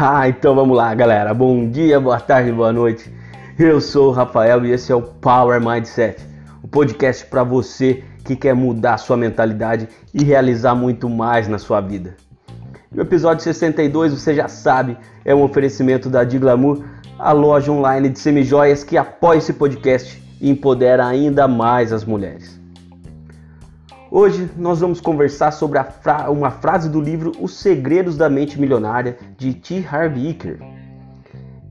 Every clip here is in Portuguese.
Ah, então vamos lá, galera. Bom dia, boa tarde, boa noite. Eu sou o Rafael e esse é o Power Mindset, o podcast para você que quer mudar sua mentalidade e realizar muito mais na sua vida. E o episódio 62, você já sabe, é um oferecimento da Diglamour, a loja online de semijoias que apoia esse podcast e empodera ainda mais as mulheres. Hoje nós vamos conversar sobre fra uma frase do livro Os Segredos da Mente Milionária de T. Harv Eker.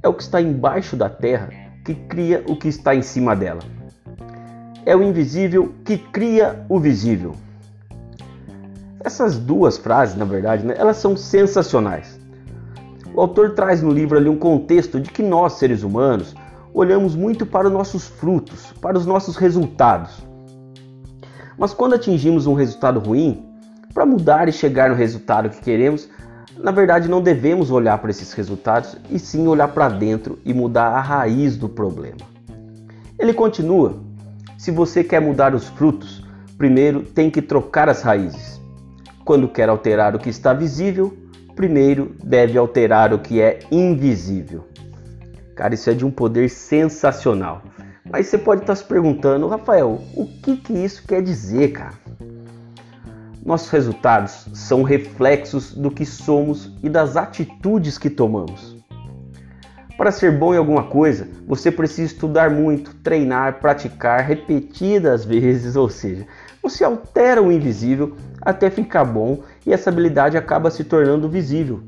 É o que está embaixo da terra que cria o que está em cima dela. É o invisível que cria o visível. Essas duas frases, na verdade, né, elas são sensacionais. O autor traz no livro ali um contexto de que nós, seres humanos, olhamos muito para os nossos frutos, para os nossos resultados. Mas quando atingimos um resultado ruim, para mudar e chegar no resultado que queremos, na verdade não devemos olhar para esses resultados e sim olhar para dentro e mudar a raiz do problema. Ele continua: se você quer mudar os frutos, primeiro tem que trocar as raízes. Quando quer alterar o que está visível, primeiro deve alterar o que é invisível. Cara, isso é de um poder sensacional. Mas você pode estar se perguntando, Rafael, o que, que isso quer dizer, cara? Nossos resultados são reflexos do que somos e das atitudes que tomamos. Para ser bom em alguma coisa, você precisa estudar muito, treinar, praticar repetidas vezes, ou seja, você altera o invisível até ficar bom e essa habilidade acaba se tornando visível.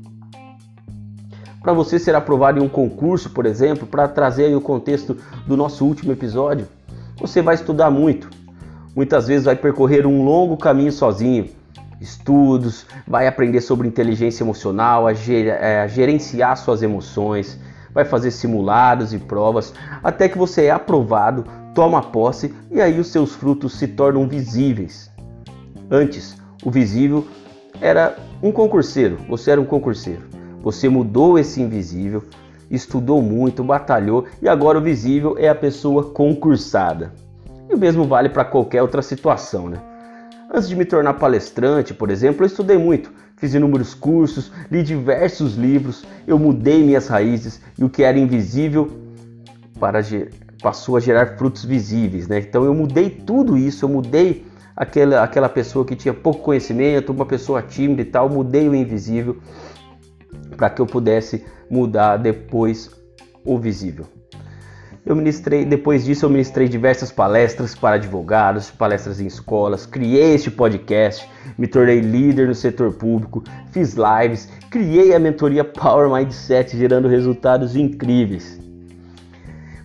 Para você ser aprovado em um concurso, por exemplo, para trazer o contexto do nosso último episódio, você vai estudar muito. Muitas vezes vai percorrer um longo caminho sozinho. Estudos, vai aprender sobre inteligência emocional, a, ger é, a gerenciar suas emoções, vai fazer simulados e provas, até que você é aprovado, toma posse e aí os seus frutos se tornam visíveis. Antes, o visível era um concurseiro, você era um concurseiro. Você mudou esse invisível, estudou muito, batalhou e agora o visível é a pessoa concursada. E o mesmo vale para qualquer outra situação, né? Antes de me tornar palestrante, por exemplo, eu estudei muito, fiz inúmeros cursos, li diversos livros, eu mudei minhas raízes e o que era invisível para passou a gerar frutos visíveis, né? Então eu mudei tudo isso, eu mudei aquela, aquela pessoa que tinha pouco conhecimento, uma pessoa tímida e tal, mudei o invisível para que eu pudesse mudar depois o visível. Eu ministrei, depois disso eu ministrei diversas palestras para advogados, palestras em escolas, criei este podcast, me tornei líder no setor público, fiz lives, criei a mentoria Power Mindset, gerando resultados incríveis.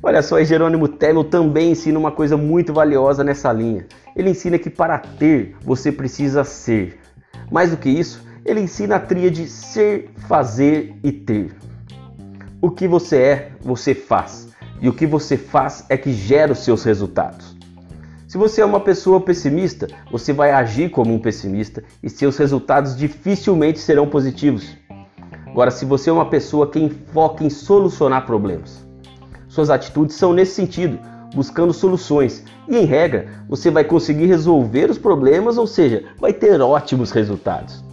Olha só, e Jerônimo Temel também ensina uma coisa muito valiosa nessa linha. Ele ensina que para ter, você precisa ser. Mais do que isso, ele ensina a tríade ser, fazer e ter. O que você é, você faz. E o que você faz é que gera os seus resultados. Se você é uma pessoa pessimista, você vai agir como um pessimista e seus resultados dificilmente serão positivos. Agora, se você é uma pessoa que foca em solucionar problemas, suas atitudes são nesse sentido, buscando soluções. E em regra, você vai conseguir resolver os problemas, ou seja, vai ter ótimos resultados.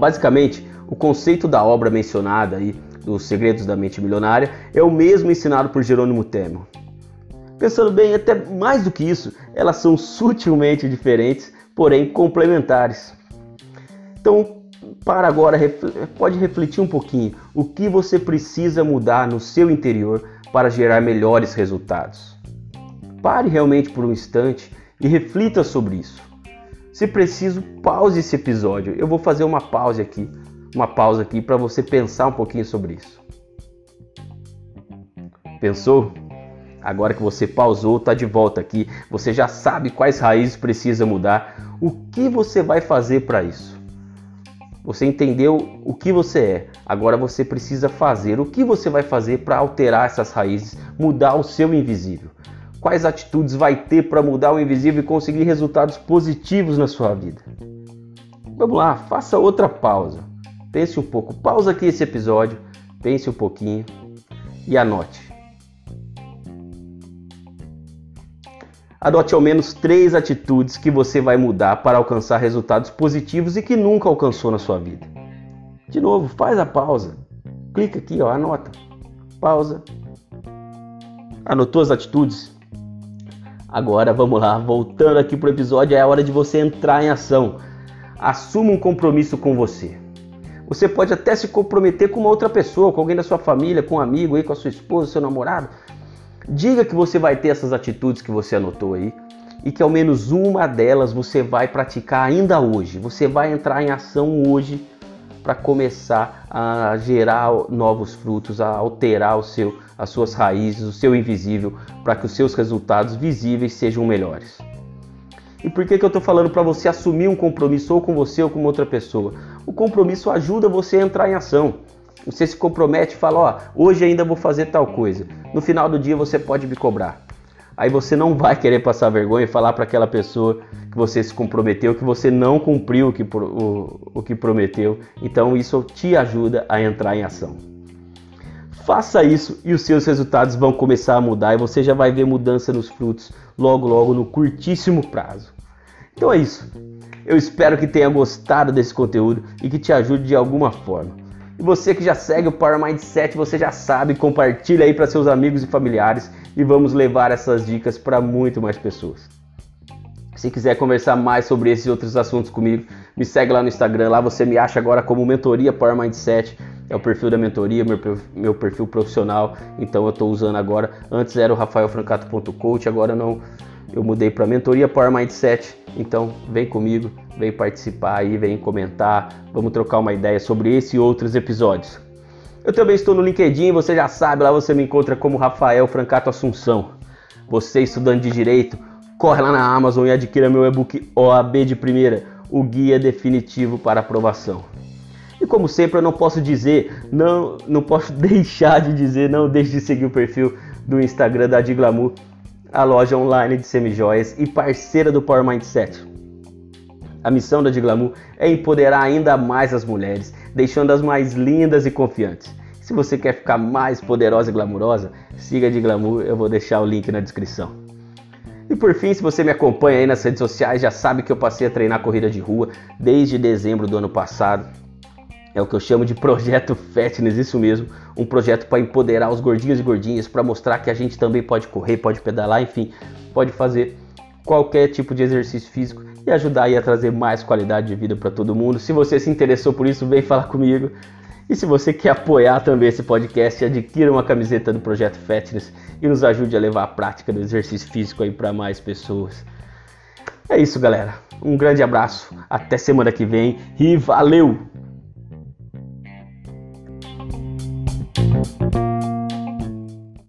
Basicamente, o conceito da obra mencionada aí, dos Segredos da Mente Milionária, é o mesmo ensinado por Jerônimo Temel. Pensando bem, até mais do que isso, elas são sutilmente diferentes, porém complementares. Então, para agora, pode refletir um pouquinho o que você precisa mudar no seu interior para gerar melhores resultados. Pare realmente por um instante e reflita sobre isso. Se preciso, pause esse episódio. Eu vou fazer uma pausa aqui, uma pausa aqui para você pensar um pouquinho sobre isso. Pensou? Agora que você pausou, está de volta aqui. Você já sabe quais raízes precisa mudar. O que você vai fazer para isso? Você entendeu o que você é. Agora você precisa fazer. O que você vai fazer para alterar essas raízes, mudar o seu invisível? Quais atitudes vai ter para mudar o invisível e conseguir resultados positivos na sua vida? Vamos lá, faça outra pausa. Pense um pouco. Pausa aqui esse episódio, pense um pouquinho e anote. Adote ao menos três atitudes que você vai mudar para alcançar resultados positivos e que nunca alcançou na sua vida. De novo, faz a pausa. Clica aqui, ó, anota. Pausa. Anotou as atitudes? Agora vamos lá, voltando aqui pro episódio, é a hora de você entrar em ação. Assuma um compromisso com você. Você pode até se comprometer com uma outra pessoa, com alguém da sua família, com um amigo aí, com a sua esposa, seu namorado. Diga que você vai ter essas atitudes que você anotou aí e que ao menos uma delas você vai praticar ainda hoje. Você vai entrar em ação hoje para começar a gerar novos frutos, a alterar o seu, as suas raízes, o seu invisível, para que os seus resultados visíveis sejam melhores. E por que, que eu estou falando para você assumir um compromisso ou com você ou com outra pessoa? O compromisso ajuda você a entrar em ação. Você se compromete e fala: Ó, hoje ainda vou fazer tal coisa. No final do dia você pode me cobrar. Aí você não vai querer passar vergonha e falar para aquela pessoa que você se comprometeu que você não cumpriu o que, o, o que prometeu. Então isso te ajuda a entrar em ação. Faça isso e os seus resultados vão começar a mudar e você já vai ver mudança nos frutos logo logo no curtíssimo prazo. Então é isso. Eu espero que tenha gostado desse conteúdo e que te ajude de alguma forma. E você que já segue o Power Mindset, você já sabe, compartilha aí para seus amigos e familiares e vamos levar essas dicas para muito mais pessoas. Se quiser conversar mais sobre esses outros assuntos comigo, me segue lá no Instagram, lá você me acha agora como Mentoria Power Mindset é o perfil da mentoria, meu, meu perfil profissional. Então eu estou usando agora. Antes era o rafaelfrancato.coach, agora não. Eu mudei para mentoria Power Mindset. Então vem comigo, vem participar aí, vem comentar. Vamos trocar uma ideia sobre esse e outros episódios. Eu também estou no LinkedIn, você já sabe, lá você me encontra como Rafael Francato Assunção. Você estudante de direito, corre lá na Amazon e adquira meu e-book OAB de primeira, o guia definitivo para aprovação. E como sempre, eu não posso dizer, não, não posso deixar de dizer, não deixe de seguir o perfil do Instagram da Diglamour, a loja online de semijoias e parceira do Power Mindset. A missão da Diglamour é empoderar ainda mais as mulheres, deixando-as mais lindas e confiantes. Se você quer ficar mais poderosa e glamurosa, siga a Diglamour, eu vou deixar o link na descrição. E por fim, se você me acompanha aí nas redes sociais, já sabe que eu passei a treinar corrida de rua desde dezembro do ano passado. É o que eu chamo de projeto Fatness, isso mesmo, um projeto para empoderar os gordinhos e gordinhas, para mostrar que a gente também pode correr, pode pedalar, enfim, pode fazer qualquer tipo de exercício físico e ajudar a trazer mais qualidade de vida para todo mundo. Se você se interessou por isso, vem falar comigo. E se você quer apoiar também esse podcast, adquira uma camiseta do Projeto Fatness e nos ajude a levar a prática do exercício físico aí para mais pessoas. É isso, galera. Um grande abraço, até semana que vem e valeu!